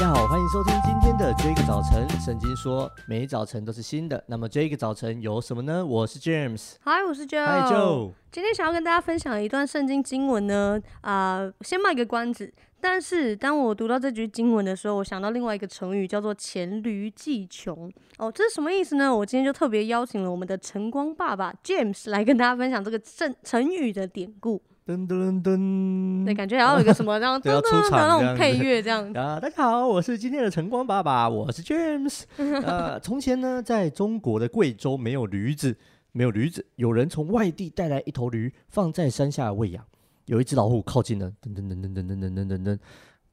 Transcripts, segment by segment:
大家好，欢迎收听今天的这个早晨。圣经说，每一早晨都是新的。那么这个早晨有什么呢？我是 James，嗨，我是 Joe，嗨 Joe。今天想要跟大家分享一段圣经经文呢，啊、呃，先卖个关子。但是当我读到这句经文的时候，我想到另外一个成语，叫做黔驴技穷。哦，这是什么意思呢？我今天就特别邀请了我们的晨光爸爸 James 来跟大家分享这个成成语的典故。噔噔噔，对，感觉还要有一个什么 这样噔噔的那种配乐这样。啊，大家好，我是今天的晨光爸爸，我是 James。呃，从前呢，在中国的贵州没有驴子，没有驴子，有人从外地带来一头驴，放在山下喂养。有一只老虎靠近了，噔噔噔噔噔噔噔噔噔噔，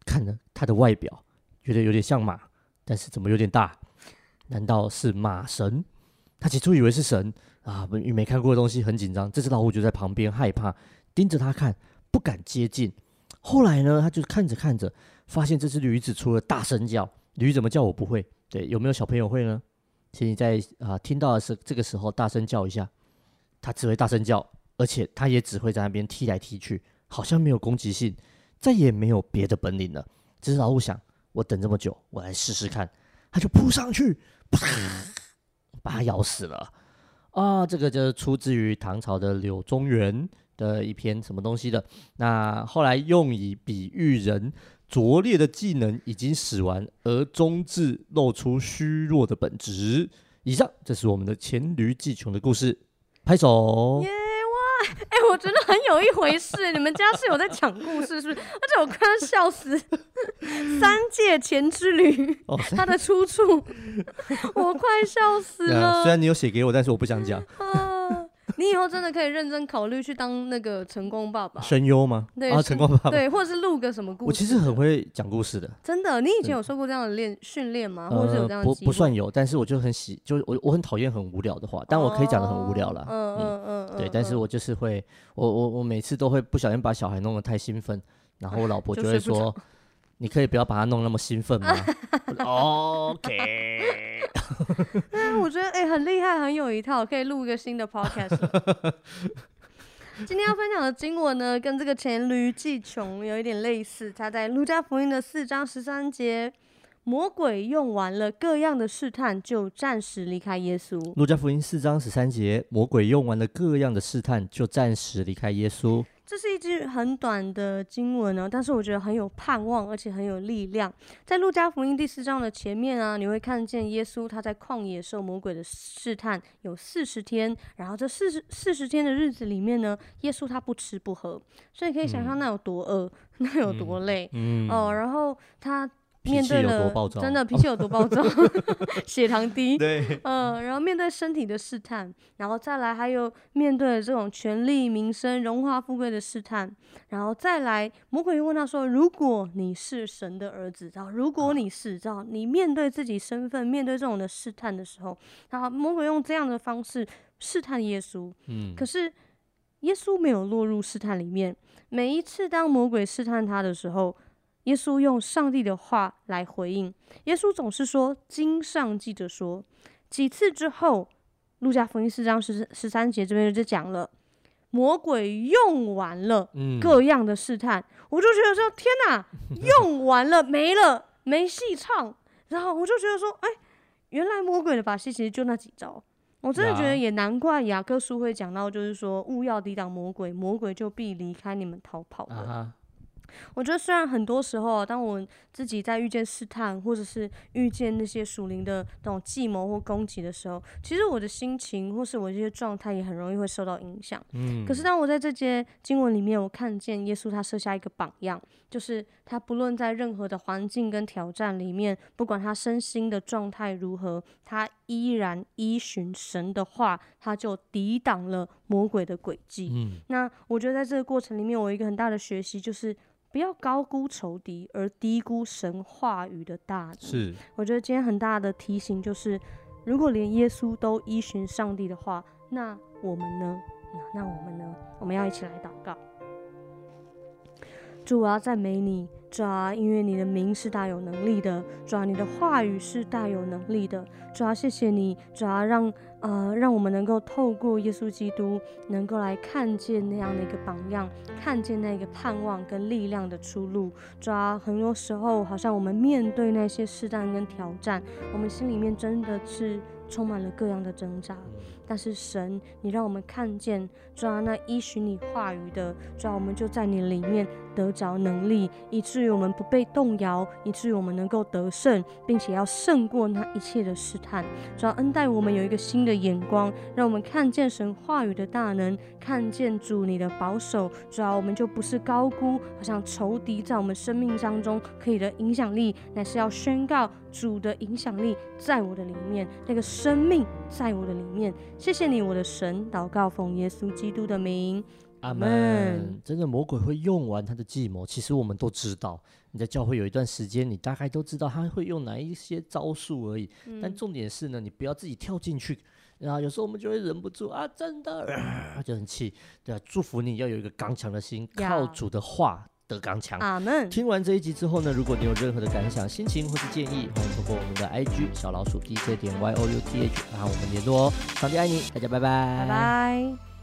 看了它的外表，觉得有点像马，但是怎么有点大？难道是马神？他起初以为是神啊，没没看过的东西，很紧张。这只老虎就在旁边害怕。盯着他看，不敢接近。后来呢，他就看着看着，发现这只驴子除了大声叫，驴怎么叫我不会。对，有没有小朋友会呢？请你在啊、听到的是这个时候大声叫一下。他只会大声叫，而且他也只会在那边踢来踢去，好像没有攻击性，再也没有别的本领了。这只老虎想：我等这么久，我来试试看。他就扑上去，啪，把它咬死了。啊，这个就是出自于唐朝的柳宗元的一篇什么东西的。那后来用以比喻人拙劣的技能已经使完，而终至露出虚弱的本质。以上，这是我们的黔驴技穷的故事。拍手。Yeah. 哎、欸，我觉得很有一回事。你们家是有在讲故事，是不是？而且我快要笑死。三界黔之驴，哦、它的出处，我快笑死了。虽然你有写给我，但是我不想讲。你以后真的可以认真考虑去当那个成功爸爸，声优吗？对啊，晨光爸爸，对，或者是录个什么故事。我其实很会讲故事的，真的。你以前有受过这样的练训练吗？或者是有这样的？不不算有，但是我就很喜，就我我很讨厌很无聊的话，但我可以讲的很无聊啦。嗯嗯嗯嗯，对，但是我就是会，我我我每次都会不小心把小孩弄得太兴奋，然后我老婆就会说。你可以不要把他弄那么兴奋吗？OK。嗯，我觉得哎、欸，很厉害，很有一套，可以录一个新的 Podcast。今天要分享的经文呢，跟这个黔驴技穷有一点类似。他在路加福音的四章十三节，魔鬼用完了各样的试探，就暂时离开耶稣。路加福音四章十三节，魔鬼用完了各样的试探，就暂时离开耶稣。这是一句很短的经文呢，但是我觉得很有盼望，而且很有力量。在路加福音第四章的前面啊，你会看见耶稣他在旷野受魔鬼的试探有四十天，然后这四十四十天的日子里面呢，耶稣他不吃不喝，所以可以想象那有多饿，嗯、那有多累，嗯，哦，然后他。面对了，真的 脾气有多暴躁，血糖低，对，呃，然后面对身体的试探，然后再来还有面对这种权力、名声、荣华富贵的试探，然后再来魔鬼又问他说：“如果你是神的儿子，然后如果你是，知道你面对自己身份，面对这种的试探的时候，然后魔鬼用这样的方式试探耶稣，嗯，可是耶稣没有落入试探里面。每一次当魔鬼试探他的时候。耶稣用上帝的话来回应。耶稣总是说：“经上记着说。”几次之后，路加福音四章十十三节这边就讲了，魔鬼用完了各样的试探，嗯、我就觉得说：“天哪，用完了没了，没戏唱。”然后我就觉得说：“哎，原来魔鬼的把戏其实就那几招。”我真的觉得也难怪雅各书会讲到，就是说勿要抵挡魔鬼，魔鬼就必离开你们逃跑我觉得，虽然很多时候，当我自己在遇见试探，或者是遇见那些属灵的那种计谋或攻击的时候，其实我的心情或是我这些状态也很容易会受到影响。嗯。可是，当我在这节经文里面，我看见耶稣他设下一个榜样，就是他不论在任何的环境跟挑战里面，不管他身心的状态如何，他依然依循神的话，他就抵挡了魔鬼的诡计。嗯。那我觉得在这个过程里面，我有一个很大的学习就是。不要高估仇敌，而低估神话语的大能。是，我觉得今天很大的提醒就是，如果连耶稣都依循上帝的话，那我们呢？那我们呢？我们要一起来祷告。主，我要赞美你，主啊，因为你的名是大有能力的，主啊，你的话语是大有能力的，主啊，谢谢你，主啊，让呃让我们能够透过耶稣基督，能够来看见那样的一个榜样，看见那个盼望跟力量的出路。主啊，很多时候好像我们面对那些试探跟挑战，我们心里面真的是充满了各样的挣扎。但是神，你让我们看见，主啊，那依循你话语的，主啊，我们就在你里面得着能力，以至于我们不被动摇，以至于我们能够得胜，并且要胜过那一切的试探。主啊，恩待我们有一个新的眼光，让我们看见神话语的大能，看见主你的保守。主要，我们就不是高估，好像仇敌在我们生命当中可以的影响力，乃是要宣告主的影响力在我的里面，那个生命在我的里面。谢谢你，我的神，祷告奉耶稣基督的名，阿门。真的，魔鬼会用完他的计谋，其实我们都知道。你在教会有一段时间，你大概都知道他会用哪一些招数而已。嗯、但重点是呢，你不要自己跳进去。然后有时候我们就会忍不住啊，真的、呃、就很气。对啊，祝福你要有一个刚强的心，靠主的话。得刚强，阿门。听完这一集之后呢，如果你有任何的感想、心情或是建议，欢迎通过我们的 IG 小老鼠 DJ 点 Y O U T H，然后我们联络哦。上帝爱你，大家拜拜，拜拜。